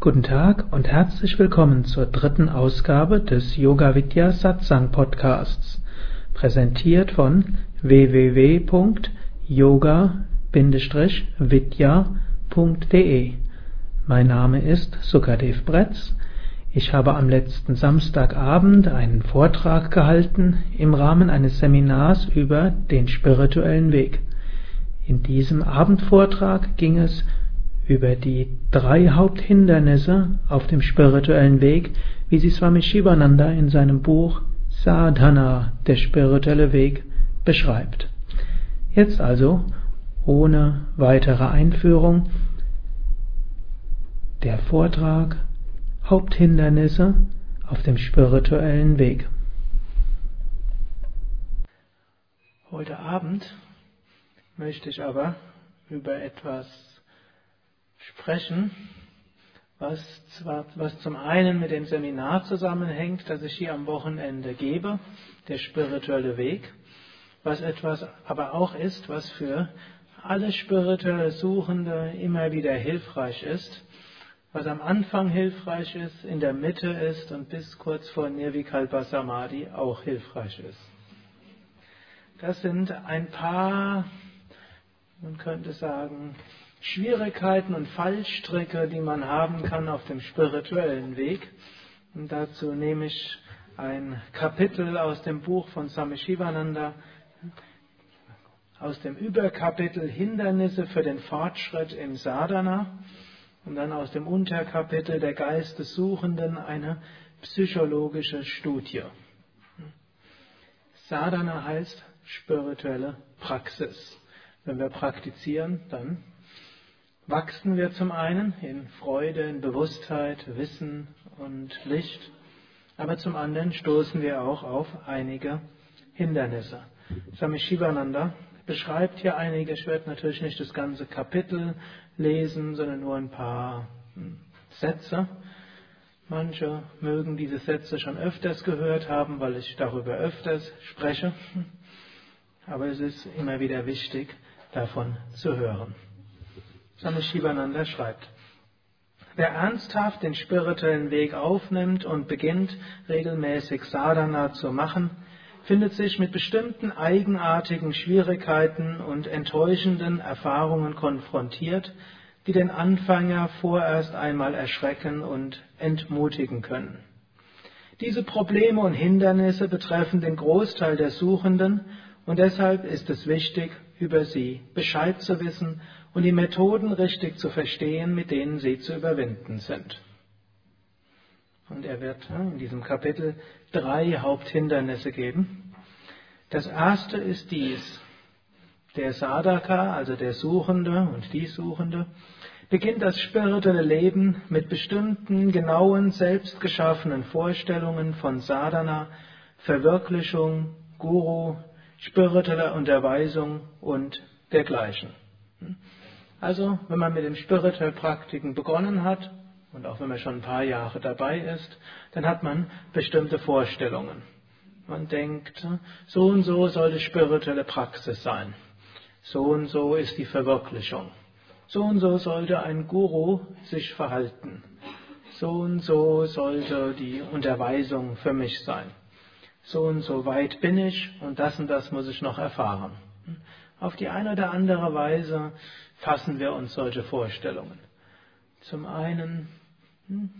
Guten Tag und herzlich willkommen zur dritten Ausgabe des Yoga Vidya Satsang Podcasts, präsentiert von www.yoga-vidya.de. Mein Name ist Sukadev Bretz. Ich habe am letzten Samstagabend einen Vortrag gehalten im Rahmen eines Seminars über den spirituellen Weg. In diesem Abendvortrag ging es über die drei Haupthindernisse auf dem spirituellen Weg, wie sie Swami Shivananda in seinem Buch Sadhana, der spirituelle Weg, beschreibt. Jetzt also, ohne weitere Einführung, der Vortrag Haupthindernisse auf dem spirituellen Weg. Heute Abend möchte ich aber über etwas sprechen, was, zwar, was zum einen mit dem Seminar zusammenhängt, das ich hier am Wochenende gebe, der spirituelle Weg, was etwas aber auch ist, was für alle spirituelle Suchende immer wieder hilfreich ist, was am Anfang hilfreich ist, in der Mitte ist und bis kurz vor Nirvikalpa Samadhi auch hilfreich ist. Das sind ein paar, man könnte sagen, Schwierigkeiten und Fallstricke, die man haben kann auf dem spirituellen Weg. Und dazu nehme ich ein Kapitel aus dem Buch von Swami Shivananda, aus dem Überkapitel Hindernisse für den Fortschritt im Sadhana und dann aus dem Unterkapitel der Geist des Suchenden eine psychologische Studie. Sadhana heißt spirituelle Praxis. Wenn wir praktizieren, dann wachsen wir zum einen in Freude, in Bewusstheit, Wissen und Licht, aber zum anderen stoßen wir auch auf einige Hindernisse. Swami Shivananda beschreibt hier einige, ich werde natürlich nicht das ganze Kapitel lesen, sondern nur ein paar hm, Sätze. Manche mögen diese Sätze schon öfters gehört haben, weil ich darüber öfters spreche, aber es ist immer wieder wichtig, davon zu hören. Swami Shivananda schreibt, Wer ernsthaft den spirituellen Weg aufnimmt und beginnt, regelmäßig Sadhana zu machen, findet sich mit bestimmten eigenartigen Schwierigkeiten und enttäuschenden Erfahrungen konfrontiert, die den Anfänger vorerst einmal erschrecken und entmutigen können. Diese Probleme und Hindernisse betreffen den Großteil der Suchenden und deshalb ist es wichtig, über sie Bescheid zu wissen und die Methoden richtig zu verstehen, mit denen sie zu überwinden sind. Und er wird in diesem Kapitel drei Haupthindernisse geben. Das erste ist dies. Der Sadhaka, also der Suchende und die Suchende, beginnt das spirituelle Leben mit bestimmten, genauen, selbstgeschaffenen Vorstellungen von Sadhana, Verwirklichung, Guru, spiritueller Unterweisung und dergleichen. Also, wenn man mit den spirituellen Praktiken begonnen hat, und auch wenn man schon ein paar Jahre dabei ist, dann hat man bestimmte Vorstellungen. Man denkt, so und so soll die spirituelle Praxis sein. So und so ist die Verwirklichung. So und so sollte ein Guru sich verhalten. So und so sollte die Unterweisung für mich sein. So und so weit bin ich und das und das muss ich noch erfahren. Auf die eine oder andere Weise fassen wir uns solche Vorstellungen. Zum einen, hm,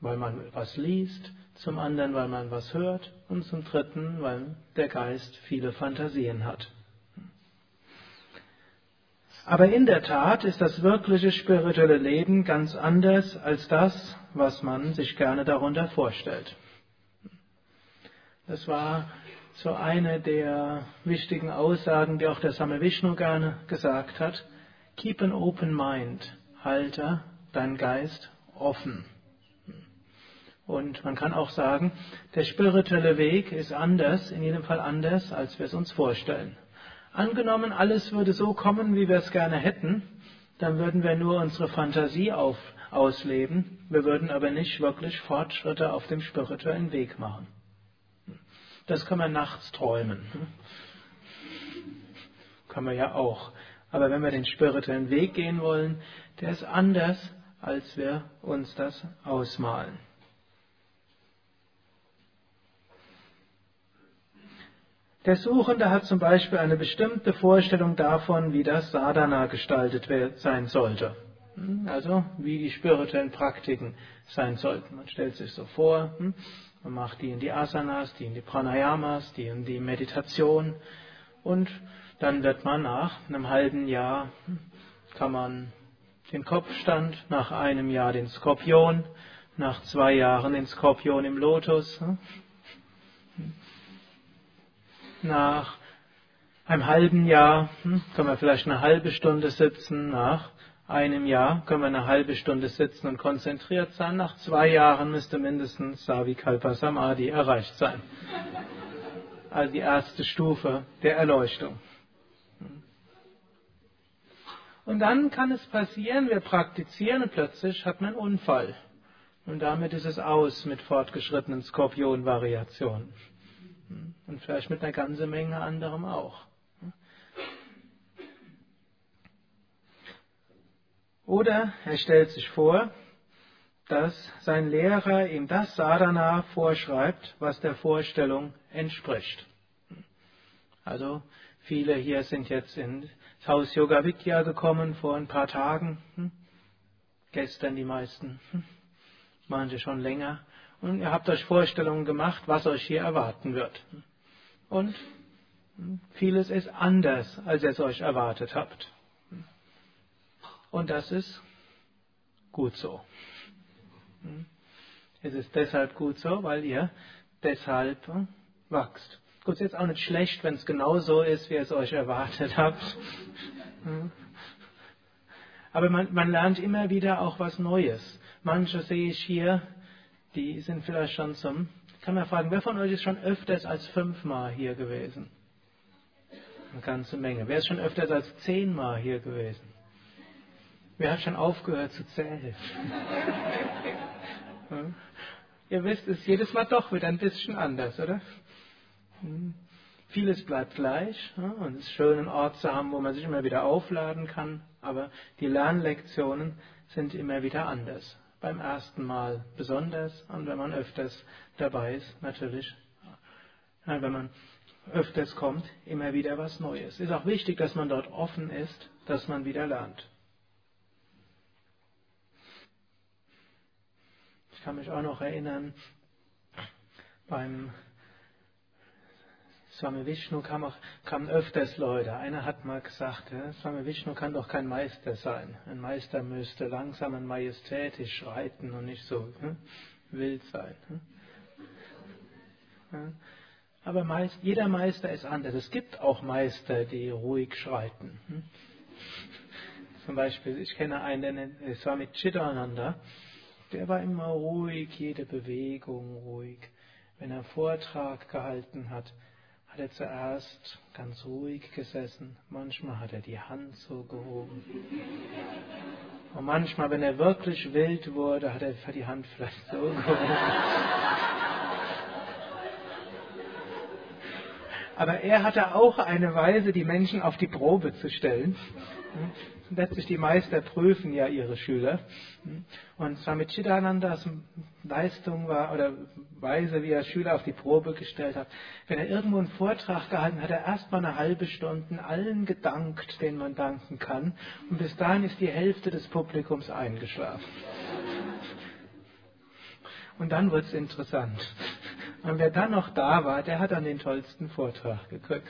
weil man was liest, zum anderen, weil man was hört und zum dritten, weil der Geist viele Fantasien hat. Aber in der Tat ist das wirkliche spirituelle Leben ganz anders als das, was man sich gerne darunter vorstellt. Das war so eine der wichtigen Aussagen, die auch der Same Vishnu gerne gesagt hat. Keep an open mind. Halte dein Geist offen. Und man kann auch sagen, der spirituelle Weg ist anders, in jedem Fall anders, als wir es uns vorstellen. Angenommen, alles würde so kommen, wie wir es gerne hätten, dann würden wir nur unsere Fantasie auf, ausleben, wir würden aber nicht wirklich Fortschritte auf dem spirituellen Weg machen. Das kann man nachts träumen. Kann man ja auch. Aber wenn wir den spirituellen Weg gehen wollen, der ist anders, als wir uns das ausmalen. Der Suchende hat zum Beispiel eine bestimmte Vorstellung davon, wie das Sadhana gestaltet sein sollte. Hm, also wie die spirituellen Praktiken sein sollten. Man stellt sich so vor, hm, man macht die in die Asanas, die in die Pranayamas, die in die Meditation. Und dann wird man nach einem halben Jahr, hm, kann man den Kopfstand, nach einem Jahr den Skorpion, nach zwei Jahren den Skorpion im Lotus, nach einem halben Jahr kann man vielleicht eine halbe Stunde sitzen, nach einem Jahr können wir eine halbe Stunde sitzen und konzentriert sein. Nach zwei Jahren müsste mindestens Savikalpa Samadhi erreicht sein. Also die erste Stufe der Erleuchtung. Und dann kann es passieren, wir praktizieren und plötzlich hat man einen Unfall. Und damit ist es aus mit fortgeschrittenen Skorpion-Variationen. Und vielleicht mit einer ganzen Menge anderem auch. Oder er stellt sich vor, dass sein Lehrer ihm das Sadhana vorschreibt, was der Vorstellung entspricht. Also viele hier sind jetzt ins Haus Yoga Vidya gekommen vor ein paar Tagen, hm? gestern die meisten, hm? manche schon länger, und ihr habt euch Vorstellungen gemacht, was euch hier erwarten wird. Und hm, vieles ist anders, als ihr es euch erwartet habt. Und das ist gut so. Es ist deshalb gut so, weil ihr deshalb hm, wachst. Gut, es ist jetzt auch nicht schlecht, wenn es genau so ist, wie ihr es euch erwartet habt. Hm. Aber man, man lernt immer wieder auch was Neues. Manche sehe ich hier, die sind vielleicht schon zum. Ich kann man fragen, wer von euch ist schon öfters als fünfmal hier gewesen? Eine ganze Menge. Wer ist schon öfters als zehnmal hier gewesen? Wer hat schon aufgehört zu zählen? Ihr wisst, es ist jedes Mal doch wieder ein bisschen anders, oder? Hm. Vieles bleibt gleich und es ist schön, einen Ort zu haben, wo man sich immer wieder aufladen kann, aber die Lernlektionen sind immer wieder anders. Beim ersten Mal besonders und wenn man öfters dabei ist, natürlich, wenn man öfters kommt, immer wieder was Neues. Es ist auch wichtig, dass man dort offen ist, dass man wieder lernt. Kann mich auch noch erinnern, beim Swami Vishnu kamen, auch, kamen öfters Leute. Einer hat mal gesagt, ja, Swami Vishnu kann doch kein Meister sein. Ein Meister müsste langsam und majestätisch schreiten und nicht so hm, wild sein. Hm. Ja. Aber meist, jeder Meister ist anders. Es gibt auch Meister, die ruhig schreiten. Hm. Zum Beispiel, ich kenne einen, der nennt Swami Chidananda der war immer ruhig, jede Bewegung ruhig. Wenn er Vortrag gehalten hat, hat er zuerst ganz ruhig gesessen. Manchmal hat er die Hand so gehoben. Und manchmal, wenn er wirklich wild wurde, hat er die Hand vielleicht so gehoben. Aber er hatte auch eine Weise, die Menschen auf die Probe zu stellen letztlich die Meister prüfen ja ihre Schüler. Und Swami Chidanandas Leistung war, oder Weise, wie er Schüler auf die Probe gestellt hat, wenn er irgendwo einen Vortrag gehalten hat, hat er erstmal eine halbe Stunde allen gedankt, denen man danken kann. Und bis dahin ist die Hälfte des Publikums eingeschlafen. Und dann wird es interessant. Und wer dann noch da war, der hat dann den tollsten Vortrag gekriegt.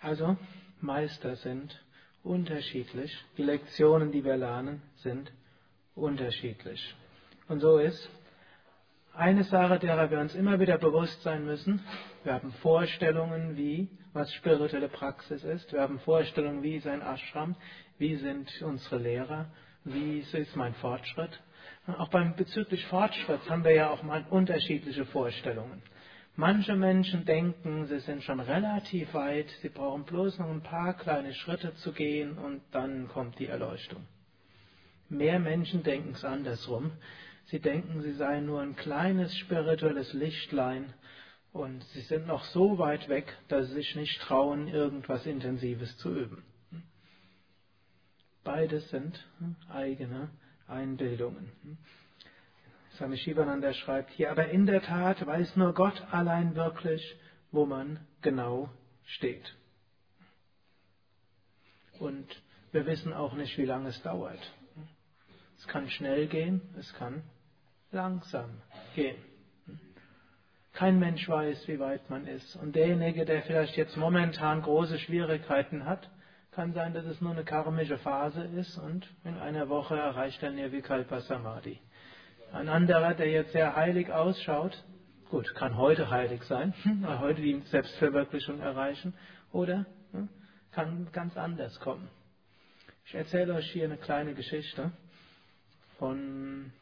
Also, Meister sind unterschiedlich. Die Lektionen, die wir lernen, sind unterschiedlich. Und so ist eine Sache, derer wir uns immer wieder bewusst sein müssen. Wir haben Vorstellungen, wie, was spirituelle Praxis ist. Wir haben Vorstellungen, wie ist ein Ashram, wie sind unsere Lehrer, wie ist mein Fortschritt. Auch beim bezüglich Fortschritts haben wir ja auch mal unterschiedliche Vorstellungen. Manche Menschen denken, sie sind schon relativ weit, sie brauchen bloß noch ein paar kleine Schritte zu gehen und dann kommt die Erleuchtung. Mehr Menschen denken es andersrum. Sie denken, sie seien nur ein kleines spirituelles Lichtlein und sie sind noch so weit weg, dass sie sich nicht trauen, irgendwas Intensives zu üben. Beides sind eigene Einbildungen. Swami Shivananda schreibt hier, aber in der Tat weiß nur Gott allein wirklich, wo man genau steht. Und wir wissen auch nicht, wie lange es dauert. Es kann schnell gehen, es kann langsam gehen. Kein Mensch weiß, wie weit man ist. Und derjenige, der vielleicht jetzt momentan große Schwierigkeiten hat, kann sein, dass es nur eine karmische Phase ist und in einer Woche erreicht er Nirvikalpa Samadhi. Ein anderer, der jetzt sehr heilig ausschaut, gut, kann heute heilig sein, heute die Selbstverwirklichung erreichen, oder kann ganz anders kommen. Ich erzähle euch hier eine kleine Geschichte von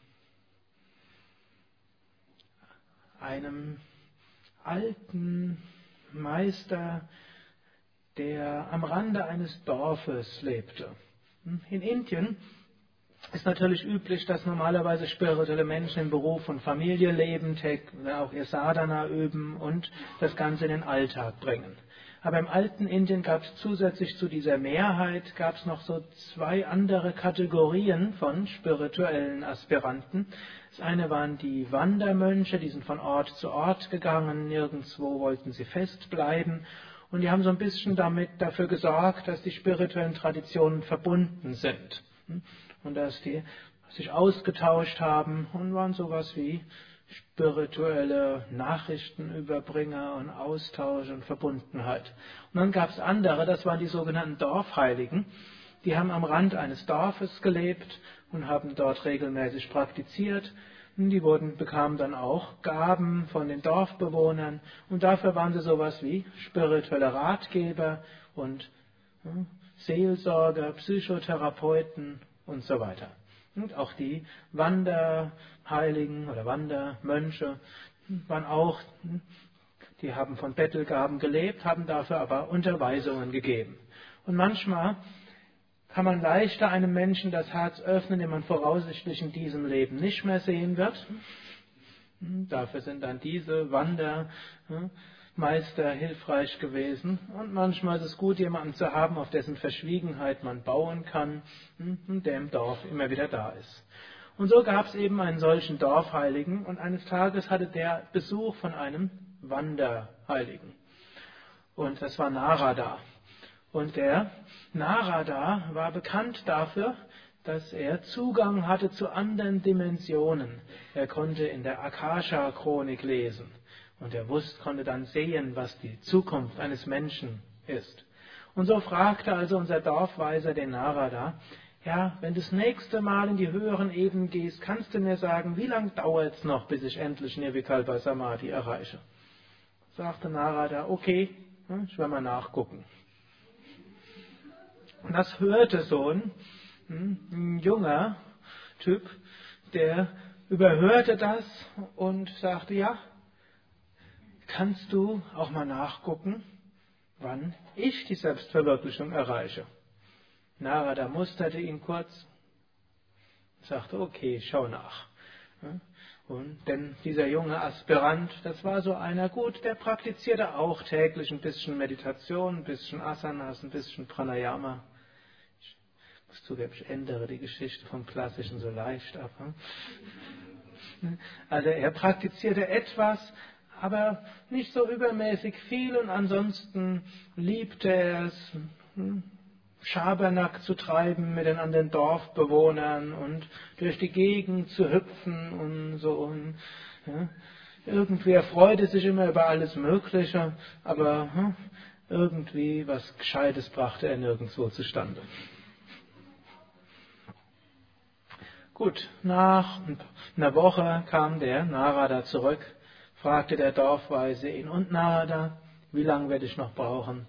einem alten Meister, der am Rande eines Dorfes lebte. In Indien ist natürlich üblich, dass normalerweise spirituelle Menschen im Beruf und Familie leben, auch ihr Sadhana üben und das Ganze in den Alltag bringen. Aber im alten Indien gab es zusätzlich zu dieser Mehrheit gab es noch so zwei andere Kategorien von spirituellen Aspiranten. Das eine waren die Wandermönche, die sind von Ort zu Ort gegangen, nirgendwo wollten sie festbleiben. Und die haben so ein bisschen damit dafür gesorgt, dass die spirituellen Traditionen verbunden sind. Und dass die sich ausgetauscht haben und waren sowas wie spirituelle Nachrichtenüberbringer und Austausch und Verbundenheit. Und dann gab es andere, das waren die sogenannten Dorfheiligen, die haben am Rand eines Dorfes gelebt und haben dort regelmäßig praktiziert. Und die wurden, bekamen dann auch Gaben von den Dorfbewohnern und dafür waren sie sowas wie spirituelle Ratgeber und hm, Seelsorger, Psychotherapeuten und so weiter. Und auch die Wanderheiligen oder Wandermönche waren auch, die haben von Bettelgaben gelebt, haben dafür aber Unterweisungen gegeben. Und manchmal kann man leichter einem Menschen das Herz öffnen, den man voraussichtlich in diesem Leben nicht mehr sehen wird. Dafür sind dann diese Wander, Meister hilfreich gewesen. Und manchmal ist es gut, jemanden zu haben, auf dessen Verschwiegenheit man bauen kann hm, der im Dorf immer wieder da ist. Und so gab es eben einen solchen Dorfheiligen und eines Tages hatte der Besuch von einem Wanderheiligen. Und das war Narada. Und der Narada war bekannt dafür, dass er Zugang hatte zu anderen Dimensionen. Er konnte in der Akasha-Chronik lesen. Und er wusste, konnte dann sehen, was die Zukunft eines Menschen ist. Und so fragte also unser Dorfweiser den Narada, ja, wenn du das nächste Mal in die höheren Ebenen gehst, kannst du mir sagen, wie lange dauert es noch, bis ich endlich Nirvikalpa Samadhi erreiche? Sagte Narada, okay, hm, ich werde mal nachgucken. Und das hörte so ein, hm, ein junger Typ, der überhörte das und sagte, ja, kannst du auch mal nachgucken, wann ich die Selbstverwirklichung erreiche. Narada musterte ihn kurz, sagte, okay, schau nach. Und denn dieser junge Aspirant, das war so einer, gut, der praktizierte auch täglich ein bisschen Meditation, ein bisschen Asanas, ein bisschen Pranayama. Ich muss zugeben, ich ändere die Geschichte vom Klassischen so leicht ab. Also er praktizierte etwas, aber nicht so übermäßig viel und ansonsten liebte er es, hm, Schabernack zu treiben mit den anderen Dorfbewohnern und durch die Gegend zu hüpfen und so. Und, ja, irgendwie erfreute sich immer über alles Mögliche, aber hm, irgendwie was Gescheites brachte er nirgendwo zustande. Gut, nach einer Woche kam der Narada zurück fragte der Dorfweise ihn, und Narada, wie lange werde ich noch brauchen?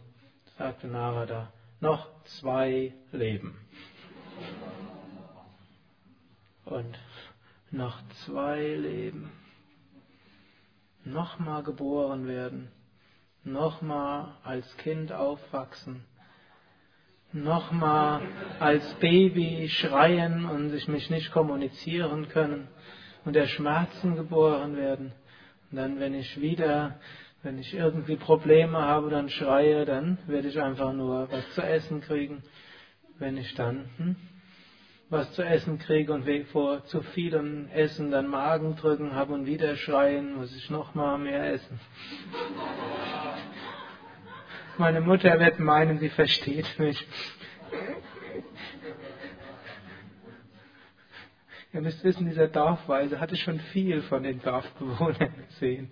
sagte Narada, noch zwei Leben. Und noch zwei Leben. Nochmal geboren werden, nochmal als Kind aufwachsen, nochmal als Baby schreien und sich mich nicht kommunizieren können und der Schmerzen geboren werden und dann, wenn ich wieder Wenn ich irgendwie Probleme habe, dann schreie, dann werde ich einfach nur was zu essen kriegen. Wenn ich dann hm, was zu essen kriege und vor zu vielem Essen dann Magen drücken habe und wieder schreien, muss ich noch mal mehr essen. Meine Mutter wird meinen, sie versteht mich. Ihr müsst wissen, dieser Dorfweise hatte schon viel von den Dorfbewohnern gesehen.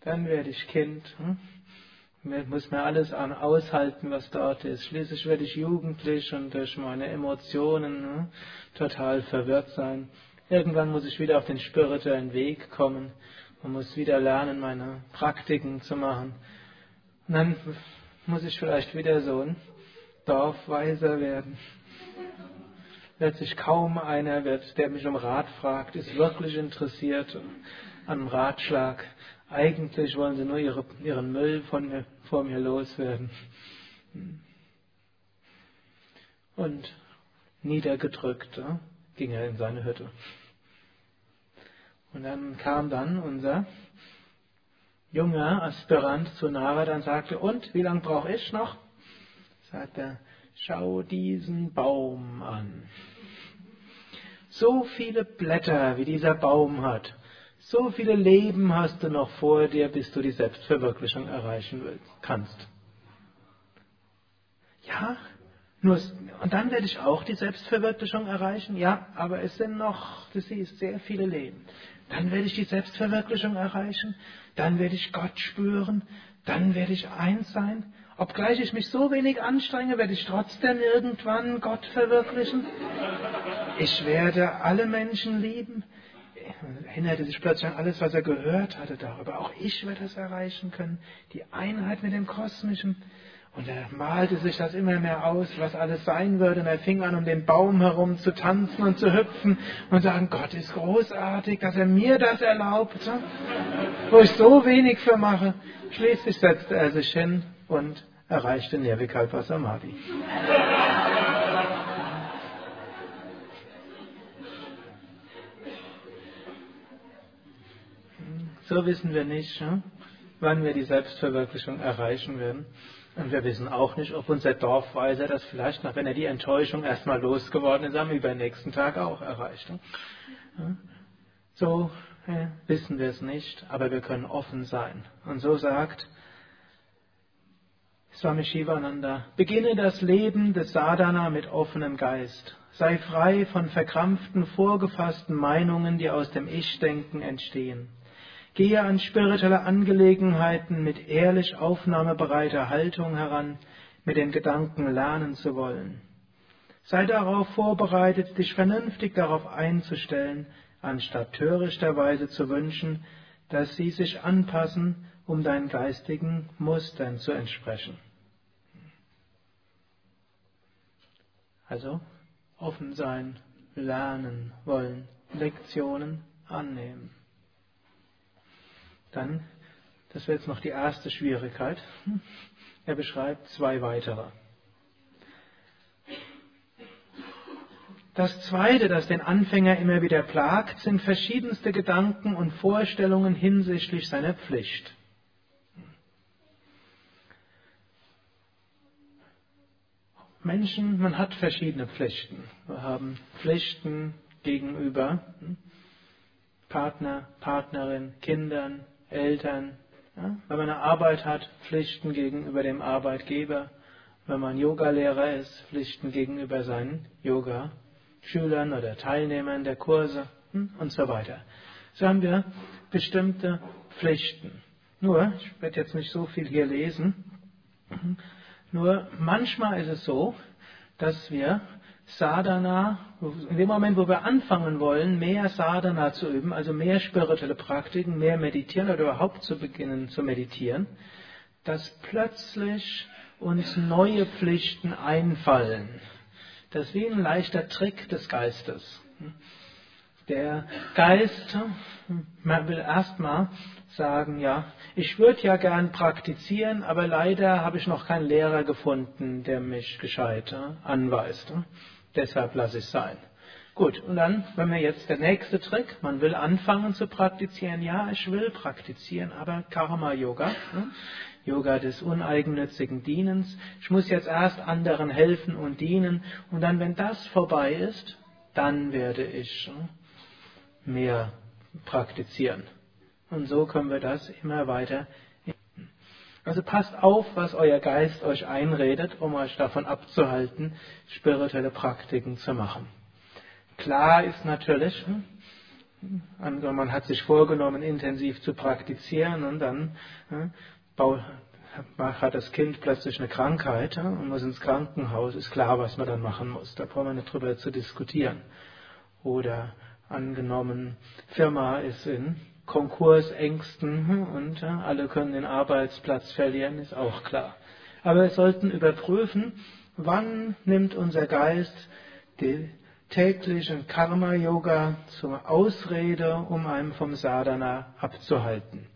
Dann werde ich Kind. Hm? muss mir alles an aushalten, was dort ist. Schließlich werde ich jugendlich und durch meine Emotionen ne, total verwirrt sein. Irgendwann muss ich wieder auf den spirituellen Weg kommen und muss wieder lernen, meine Praktiken zu machen. Und dann muss ich vielleicht wieder so ein Dorfweiser werden. Sich kaum einer wird, der mich um Rat fragt, ist wirklich interessiert an Ratschlag. Eigentlich wollen sie nur ihre, ihren Müll von mir, vor mir loswerden. Und niedergedrückt ja, ging er in seine Hütte. Und dann kam dann unser junger Aspirant zu Narada und sagte, und wie lange brauche ich noch? Sagt er, schau diesen Baum an. So viele Blätter, wie dieser Baum hat, so viele Leben hast du noch vor dir, bis du die Selbstverwirklichung erreichen willst, kannst. Ja, nur, und dann werde ich auch die Selbstverwirklichung erreichen. Ja, aber es sind noch, du siehst, sehr viele Leben. Dann werde ich die Selbstverwirklichung erreichen. Dann werde ich Gott spüren. Dann werde ich eins sein. Obgleich ich mich so wenig anstrenge, werde ich trotzdem irgendwann Gott verwirklichen. Ich werde alle Menschen lieben erinnerte sich plötzlich an alles, was er gehört hatte darüber. Auch ich werde das erreichen können. Die Einheit mit dem Kosmischen. Und er malte sich das immer mehr aus, was alles sein würde. Und er fing an, um den Baum herum zu tanzen und zu hüpfen und sagen, Gott ist großartig, dass er mir das erlaubt, wo ich so wenig für mache. Schließlich setzte er sich hin und erreichte Nirvikalpa Samadhi. So wissen wir nicht, wann wir die Selbstverwirklichung erreichen werden. Und wir wissen auch nicht, ob unser Dorfweiser das vielleicht noch, wenn er die Enttäuschung erstmal losgeworden ist, am übernächsten Tag auch erreicht. So wissen wir es nicht, aber wir können offen sein. Und so sagt Swami Shivananda, beginne das Leben des Sadhana mit offenem Geist. Sei frei von verkrampften, vorgefassten Meinungen, die aus dem Ich-Denken entstehen. Gehe an spirituelle Angelegenheiten mit ehrlich aufnahmebereiter Haltung heran, mit dem Gedanken lernen zu wollen. Sei darauf vorbereitet, dich vernünftig darauf einzustellen, anstatt törichterweise zu wünschen, dass sie sich anpassen, um deinen geistigen Mustern zu entsprechen. Also offen sein, lernen wollen, Lektionen annehmen. Dann, das wäre jetzt noch die erste Schwierigkeit, er beschreibt zwei weitere. Das zweite, das den Anfänger immer wieder plagt, sind verschiedenste Gedanken und Vorstellungen hinsichtlich seiner Pflicht. Menschen, man hat verschiedene Pflichten. Wir haben Pflichten gegenüber Partner, Partnerin, Kindern, Eltern, wenn man eine Arbeit hat, Pflichten gegenüber dem Arbeitgeber, wenn man Yogalehrer ist, Pflichten gegenüber seinen Yoga-Schülern oder Teilnehmern der Kurse hm? und so weiter. So haben wir bestimmte Pflichten. Nur, ich werde jetzt nicht so viel hier lesen, nur manchmal ist es so, dass wir Sadhana, in dem Moment, wo wir anfangen wollen, mehr Sadhana zu üben, also mehr spirituelle Praktiken, mehr meditieren oder überhaupt zu beginnen zu meditieren, dass plötzlich uns neue Pflichten einfallen. Das ist wie ein leichter Trick des Geistes. Der Geist will erstmal sagen, ja, ich würde ja gern praktizieren, aber leider habe ich noch keinen Lehrer gefunden, der mich gescheit anweist. Deshalb lasse ich es sein. Gut, und dann, wenn wir jetzt der nächste Trick, man will anfangen zu praktizieren, ja, ich will praktizieren, aber Karma-Yoga, ne? Yoga des uneigennützigen Dienens, ich muss jetzt erst anderen helfen und dienen, und dann, wenn das vorbei ist, dann werde ich ne, mehr praktizieren. Und so können wir das immer weiter. Also passt auf, was euer Geist euch einredet, um euch davon abzuhalten, spirituelle Praktiken zu machen. Klar ist natürlich, hm, man hat sich vorgenommen, intensiv zu praktizieren und dann hm, hat das Kind plötzlich eine Krankheit hm, und muss ins Krankenhaus, ist klar, was man dann machen muss. Da brauchen wir nicht drüber zu diskutieren. Oder angenommen, Firma ist in Konkursängsten und alle können den Arbeitsplatz verlieren, ist auch klar. Aber wir sollten überprüfen, wann nimmt unser Geist die täglichen Karma-Yoga zur Ausrede, um einen vom Sadhana abzuhalten.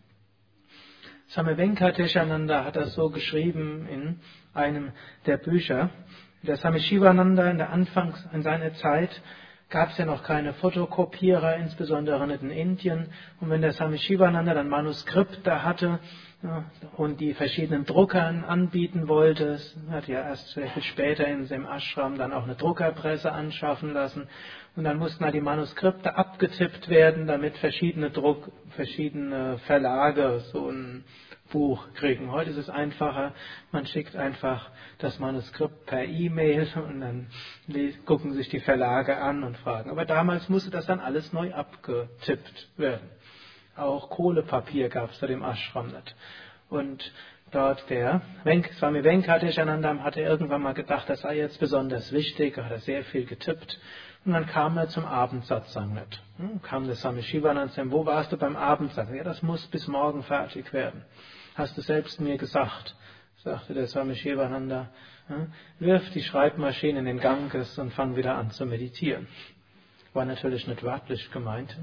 Swami Venkateshananda hat das so geschrieben in einem der Bücher. Der Swami Shivananda in der Anfangs, in seiner Zeit gab es ja noch keine Fotokopierer, insbesondere nicht in Indien. Und wenn der Swami Shivananda dann Manuskripte hatte, und die verschiedenen Druckern anbieten wollte. Hat ja erst sehr viel später in dem Ashram dann auch eine Druckerpresse anschaffen lassen. Und dann mussten halt die Manuskripte abgetippt werden, damit verschiedene Druck, verschiedene Verlage so ein Buch kriegen. Heute ist es einfacher, man schickt einfach das Manuskript per E-Mail und dann gucken sich die Verlage an und fragen. Aber damals musste das dann alles neu abgetippt werden. Auch Kohlepapier gab es da dem Ashram nicht. Und dort der Venk, Swami Venkateshanandam hatte irgendwann mal gedacht, das sei jetzt besonders wichtig, hat er sehr viel getippt. Und dann kam er zum Abendsatzang nicht. Hm, kam der Swami Shivanand und wo warst du beim Abendsatzang? Ja, das muss bis morgen fertig werden. Hast du selbst mir gesagt, sagte der Swami Shivananda, hm, wirf die Schreibmaschine in den Ganges und fang wieder an zu meditieren. War natürlich nicht wörtlich gemeint.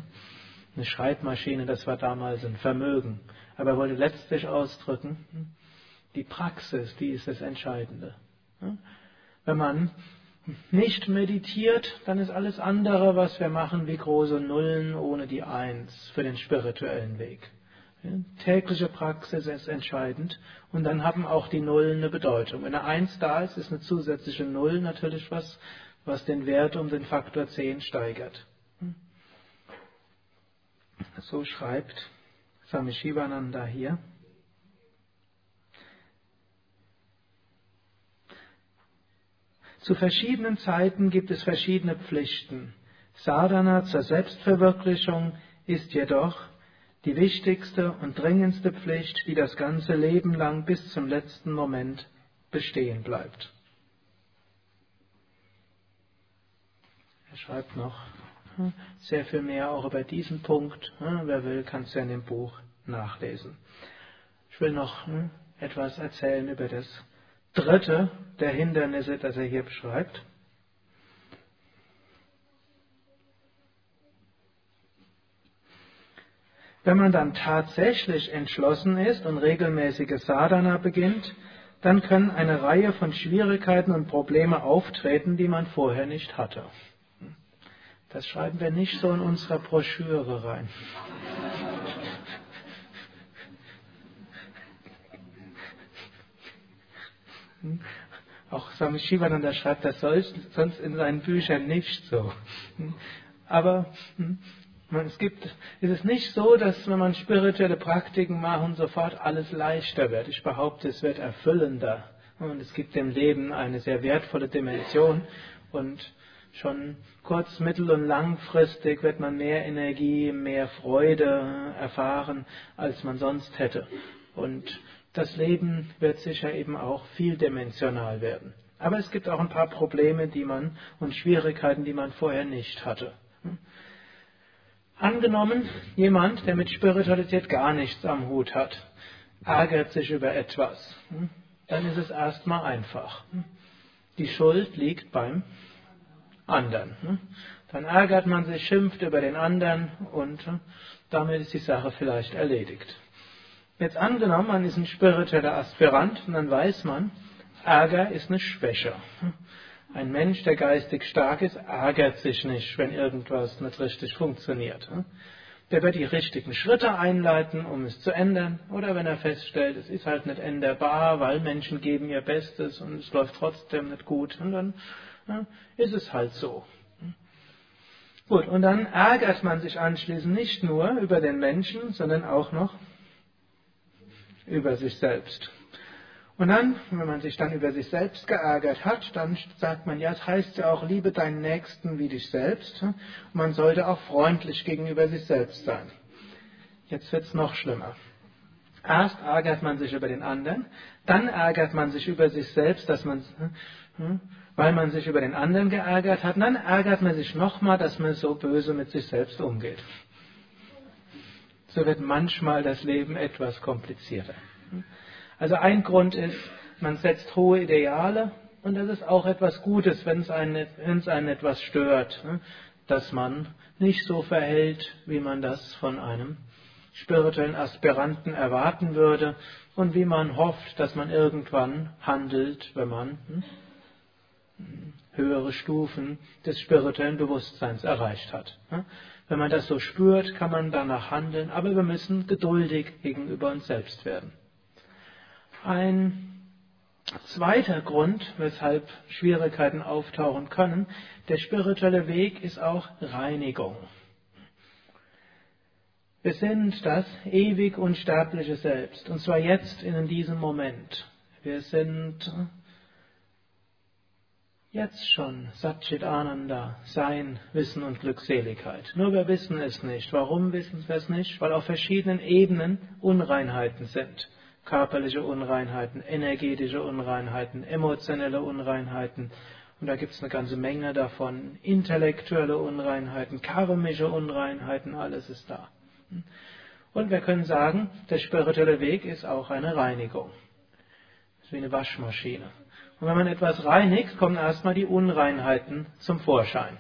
Eine Schreibmaschine, das war damals ein Vermögen. Aber er wollte letztlich ausdrücken, die Praxis, die ist das Entscheidende. Wenn man nicht meditiert, dann ist alles andere, was wir machen, wie große Nullen ohne die Eins für den spirituellen Weg. Tägliche Praxis ist entscheidend und dann haben auch die Nullen eine Bedeutung. Wenn eine Eins da ist, ist eine zusätzliche Null natürlich was, was den Wert um den Faktor 10 steigert. So schreibt Swami Shivananda hier. Zu verschiedenen Zeiten gibt es verschiedene Pflichten. Sadhana zur Selbstverwirklichung ist jedoch die wichtigste und dringendste Pflicht, die das ganze Leben lang bis zum letzten Moment bestehen bleibt. Er schreibt noch, sehr viel mehr auch über diesen Punkt. Wer will, kann es ja in dem Buch nachlesen. Ich will noch hm, etwas erzählen über das dritte der Hindernisse, das er hier beschreibt. Wenn man dann tatsächlich entschlossen ist und regelmäßige Sadhana beginnt, dann können eine Reihe von Schwierigkeiten und Probleme auftreten, die man vorher nicht hatte. Das schreiben wir nicht so in unserer Broschüre rein. Auch Swami Shivananda schreibt das sonst in seinen Büchern nicht so. Aber hm, es gibt, es ist nicht so, dass wenn man spirituelle Praktiken macht, sofort alles leichter wird. Ich behaupte, es wird erfüllender. Und es gibt dem Leben eine sehr wertvolle Dimension. Und schon kurz-, mittel- und langfristig wird man mehr Energie, mehr Freude erfahren, als man sonst hätte. Und das Leben wird sicher eben auch vieldimensional werden. Aber es gibt auch ein paar Probleme, die man und Schwierigkeiten, die man vorher nicht hatte. Angenommen, jemand, der mit Spiritualität gar nichts am Hut hat, ärgert sich über etwas, dann ist es erstmal einfach. Die Schuld liegt beim anderen. Ne? Dann ärgert man sich, schimpft über den anderen und damit ist die Sache vielleicht erledigt. Jetzt angenommen, man ist ein spiritueller Aspirant und dann weiß man, Ärger ist eine Schwäche. Ein Mensch, der geistig stark ist, ärgert sich nicht, wenn irgendwas nicht richtig funktioniert. Der wird die richtigen Schritte einleiten, um es zu ändern. Oder wenn er feststellt, es ist halt nicht änderbar, weil Menschen geben ihr Bestes und es läuft trotzdem nicht gut. Und dann ja, ist es halt so. Gut, und dann ärgert man sich anschließend nicht nur über den Menschen, sondern auch noch über sich selbst. Und dann, wenn man sich dann über sich selbst geärgert hat, dann sagt man, ja, es heißt ja auch, liebe deinen Nächsten wie dich selbst. Und man sollte auch freundlich gegenüber sich selbst sein. Jetzt wird es noch schlimmer. Erst ärgert man sich über den anderen, dann ärgert man sich über sich selbst, dass man, hm, weil man sich über den anderen geärgert hat, und dann ärgert man sich nochmal, dass man so böse mit sich selbst umgeht. So wird manchmal das Leben etwas komplizierter. Also ein Grund ist, man setzt hohe Ideale und das ist auch etwas Gutes, wenn es einen, einen etwas stört, ne? dass man nicht so verhält, wie man das von einem spirituellen Aspiranten erwarten würde und wie man hofft, dass man irgendwann handelt, wenn man hm, höhere Stufen des spirituellen Bewusstseins erreicht hat. Ne? Wenn man das so spürt, kann man danach handeln, aber wir müssen geduldig gegenüber uns selbst werden. Ein zweiter Grund, weshalb Schwierigkeiten auftauchen können, der spirituelle Weg ist auch Reinigung. Wir sind das ewig unsterbliche Selbst, und zwar jetzt in diesem Moment. Wir sind jetzt schon Satchit Ananda, Sein, Wissen und Glückseligkeit. Nur wir wissen es nicht. Warum wissen wir es nicht? Weil auf verschiedenen Ebenen Unreinheiten sind körperliche Unreinheiten, energetische Unreinheiten, emotionelle Unreinheiten. Und da gibt es eine ganze Menge davon. Intellektuelle Unreinheiten, karmische Unreinheiten, alles ist da. Und wir können sagen, der spirituelle Weg ist auch eine Reinigung. Das ist wie eine Waschmaschine. Und wenn man etwas reinigt, kommen erstmal die Unreinheiten zum Vorschein.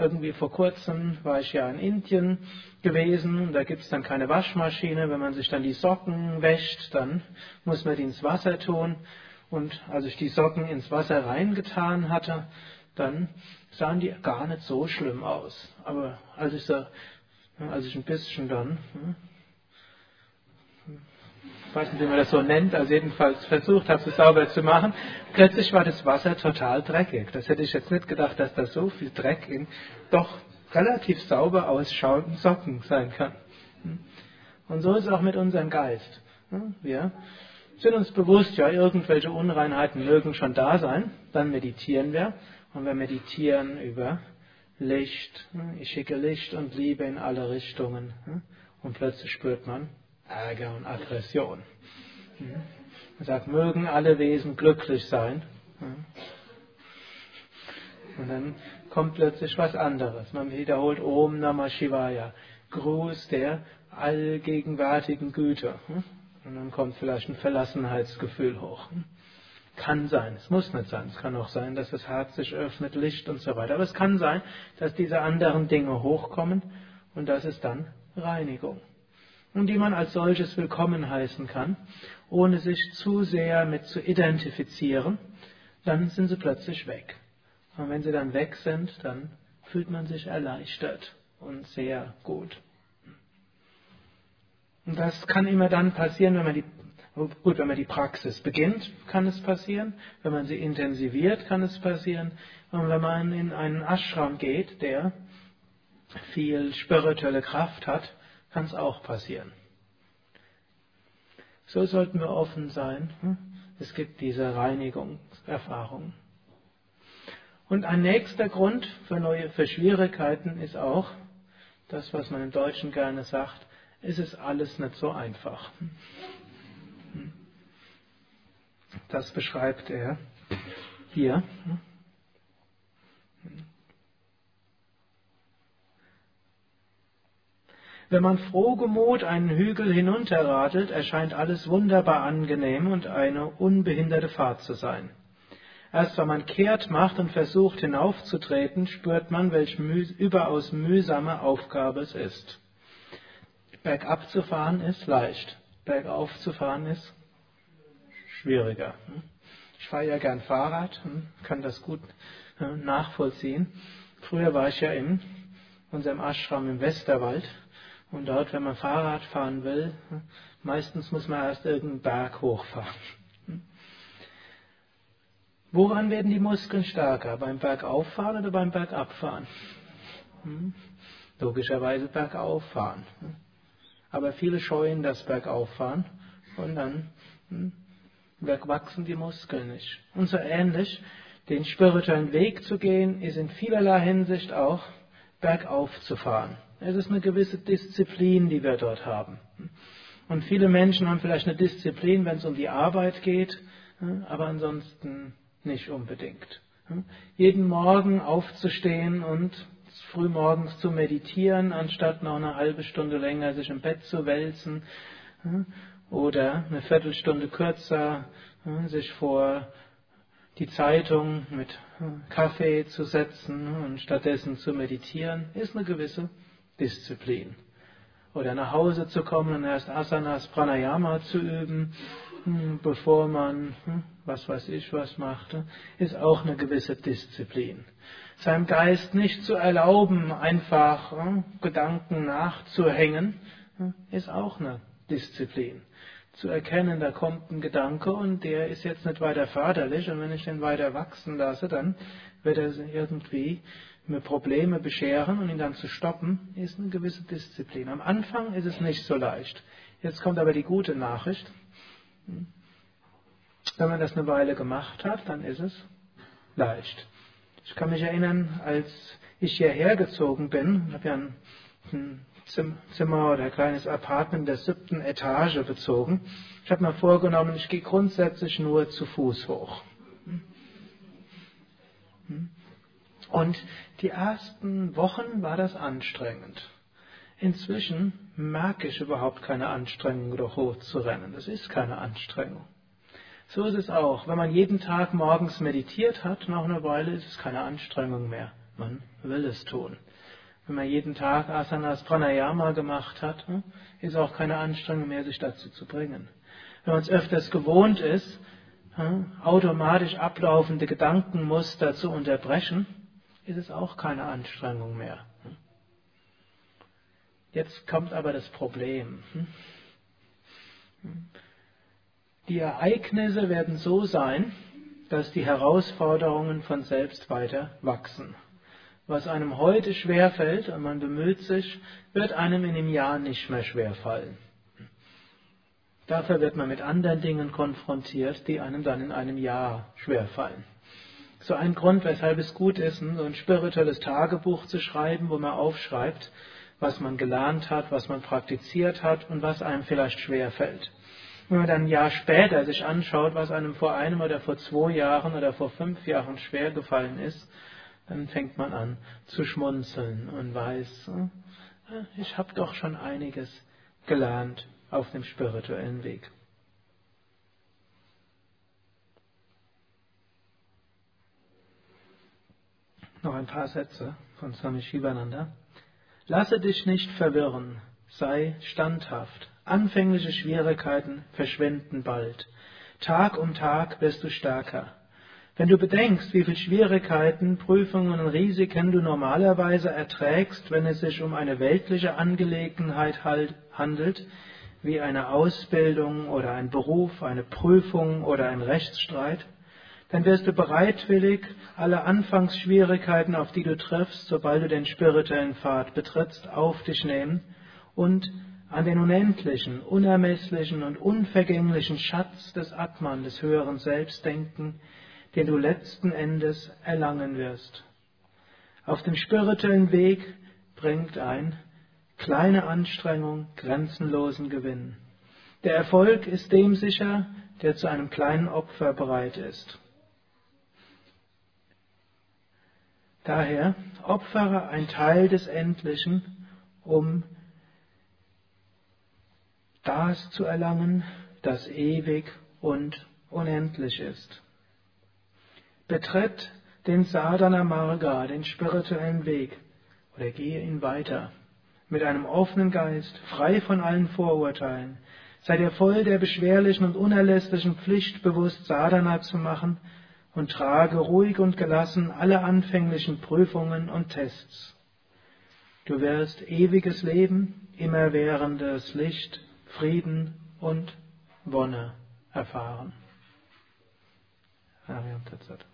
Irgendwie vor kurzem war ich ja in Indien gewesen, da gibt es dann keine Waschmaschine. Wenn man sich dann die Socken wäscht, dann muss man die ins Wasser tun. Und als ich die Socken ins Wasser reingetan hatte, dann sahen die gar nicht so schlimm aus. Aber als ich, so, als ich ein bisschen dann hm, ich weiß nicht, wie man das so nennt, also jedenfalls versucht habe, es sauber zu machen. Plötzlich war das Wasser total dreckig. Das hätte ich jetzt nicht gedacht, dass da so viel Dreck in doch relativ sauber ausschauenden Socken sein kann. Und so ist es auch mit unserem Geist. Wir sind uns bewusst, ja, irgendwelche Unreinheiten mögen schon da sein, dann meditieren wir. Und wir meditieren über Licht, ich schicke Licht und Liebe in alle Richtungen. Und plötzlich spürt man, Ärger und Aggression. Er sagt, mögen alle Wesen glücklich sein. Und dann kommt plötzlich was anderes. Man wiederholt Om Namah Shivaya, Gruß der allgegenwärtigen Güte. Und dann kommt vielleicht ein Verlassenheitsgefühl hoch. Kann sein, es muss nicht sein. Es kann auch sein, dass das Herz sich öffnet, Licht und so weiter. Aber es kann sein, dass diese anderen Dinge hochkommen und das ist dann Reinigung und die man als solches willkommen heißen kann, ohne sich zu sehr mit zu identifizieren, dann sind sie plötzlich weg. Und wenn sie dann weg sind, dann fühlt man sich erleichtert und sehr gut. Und das kann immer dann passieren, wenn man die Gut, wenn man die Praxis beginnt, kann es passieren. Wenn man sie intensiviert, kann es passieren. Und wenn man in einen Ashram geht, der viel spirituelle Kraft hat, kann es auch passieren. So sollten wir offen sein. Hm? Es gibt diese Reinigungserfahrung. Und ein nächster Grund für, neue, für Schwierigkeiten ist auch, das, was man im Deutschen gerne sagt, es ist alles nicht so einfach. Das beschreibt er hier. Wenn man frohgemut einen Hügel hinunterradelt, erscheint alles wunderbar angenehm und eine unbehinderte Fahrt zu sein. Erst wenn man kehrt macht und versucht hinaufzutreten, spürt man, welch müh überaus mühsame Aufgabe es ist. Bergab zu fahren ist leicht, bergauf zu fahren ist schwieriger. Ich fahre ja gern Fahrrad, hm, kann das gut äh, nachvollziehen. Früher war ich ja in unserem Ashram im Westerwald und dort, wenn man Fahrrad fahren will, hm, meistens muss man erst irgendeinen Berg hochfahren. Hm. Woran werden die Muskeln stärker? Beim Bergauffahren oder beim Bergabfahren? Logischerweise Bergauffahren. Aber viele scheuen das Bergauffahren und dann wachsen die Muskeln nicht. Und so ähnlich, den spirituellen Weg zu gehen, ist in vielerlei Hinsicht auch bergauf zu fahren. Es ist eine gewisse Disziplin, die wir dort haben. Und viele Menschen haben vielleicht eine Disziplin, wenn es um die Arbeit geht, aber ansonsten nicht unbedingt. Jeden Morgen aufzustehen und frühmorgens zu meditieren, anstatt noch eine halbe Stunde länger sich im Bett zu wälzen oder eine Viertelstunde kürzer sich vor die Zeitung mit Kaffee zu setzen und stattdessen zu meditieren, ist eine gewisse Disziplin. Oder nach Hause zu kommen und erst Asanas Pranayama zu üben, hm, bevor man hm, was weiß ich was macht, ist auch eine gewisse Disziplin. Seinem Geist nicht zu erlauben, einfach hm, Gedanken nachzuhängen, ist auch eine Disziplin zu erkennen, da kommt ein Gedanke und der ist jetzt nicht weiter förderlich und wenn ich den weiter wachsen lasse, dann wird er irgendwie mir Probleme bescheren und ihn dann zu stoppen, ist eine gewisse Disziplin. Am Anfang ist es nicht so leicht. Jetzt kommt aber die gute Nachricht. Wenn man das eine Weile gemacht hat, dann ist es leicht. Ich kann mich erinnern, als ich hierher gezogen bin, habe ja ein, ein Zimmer oder ein kleines Apartment der siebten Etage bezogen. Ich habe mir vorgenommen, ich gehe grundsätzlich nur zu Fuß hoch. Und die ersten Wochen war das anstrengend. Inzwischen merke ich überhaupt keine Anstrengung, doch hoch zu rennen. Das ist keine Anstrengung. So ist es auch. Wenn man jeden Tag morgens meditiert hat, nach einer Weile ist es keine Anstrengung mehr. Man will es tun. Wenn man jeden Tag Asanas Pranayama gemacht hat, hm, ist auch keine Anstrengung mehr, sich dazu zu bringen. Wenn man es öfters gewohnt ist, hm, automatisch ablaufende Gedankenmuster zu unterbrechen, ist es auch keine Anstrengung mehr. Jetzt kommt aber das Problem. Die Ereignisse werden so sein, dass die Herausforderungen von selbst weiter wachsen. Was einem heute schwerfällt und man bemüht sich, wird einem in einem Jahr nicht mehr schwerfallen. Dafür wird man mit anderen Dingen konfrontiert, die einem dann in einem Jahr schwerfallen. So ein Grund, weshalb es gut ist, so ein spirituelles Tagebuch zu schreiben, wo man aufschreibt, was man gelernt hat, was man praktiziert hat und was einem vielleicht schwerfällt. Wenn man dann ein Jahr später sich anschaut, was einem vor einem oder vor zwei Jahren oder vor fünf Jahren schwer gefallen ist, dann fängt man an zu schmunzeln und weiß, äh, ich habe doch schon einiges gelernt auf dem spirituellen Weg. Noch ein paar Sätze von Swami Shivananda. Lasse dich nicht verwirren, sei standhaft. Anfängliche Schwierigkeiten verschwinden bald. Tag um Tag wirst du stärker. Wenn du bedenkst, wie viele Schwierigkeiten, Prüfungen und Risiken du normalerweise erträgst, wenn es sich um eine weltliche Angelegenheit handelt, wie eine Ausbildung oder ein Beruf, eine Prüfung oder ein Rechtsstreit, dann wirst du bereitwillig alle Anfangsschwierigkeiten, auf die du triffst, sobald du den spirituellen Pfad betrittst, auf dich nehmen und an den unendlichen, unermesslichen und unvergänglichen Schatz des Atman, des höheren Selbst denken, den du letzten Endes erlangen wirst. Auf dem spirituellen Weg bringt ein kleine Anstrengung grenzenlosen Gewinn. Der Erfolg ist dem sicher, der zu einem kleinen Opfer bereit ist. Daher opfere ein Teil des Endlichen, um das zu erlangen, das ewig und unendlich ist. Betritt den Sadhana Marga, den spirituellen Weg, oder gehe ihn weiter mit einem offenen Geist, frei von allen Vorurteilen. Sei dir voll der beschwerlichen und unerlässlichen Pflicht bewusst, Sadhana zu machen und trage ruhig und gelassen alle anfänglichen Prüfungen und Tests. Du wirst ewiges Leben, immerwährendes Licht, Frieden und Wonne erfahren. Ariam Tatsat.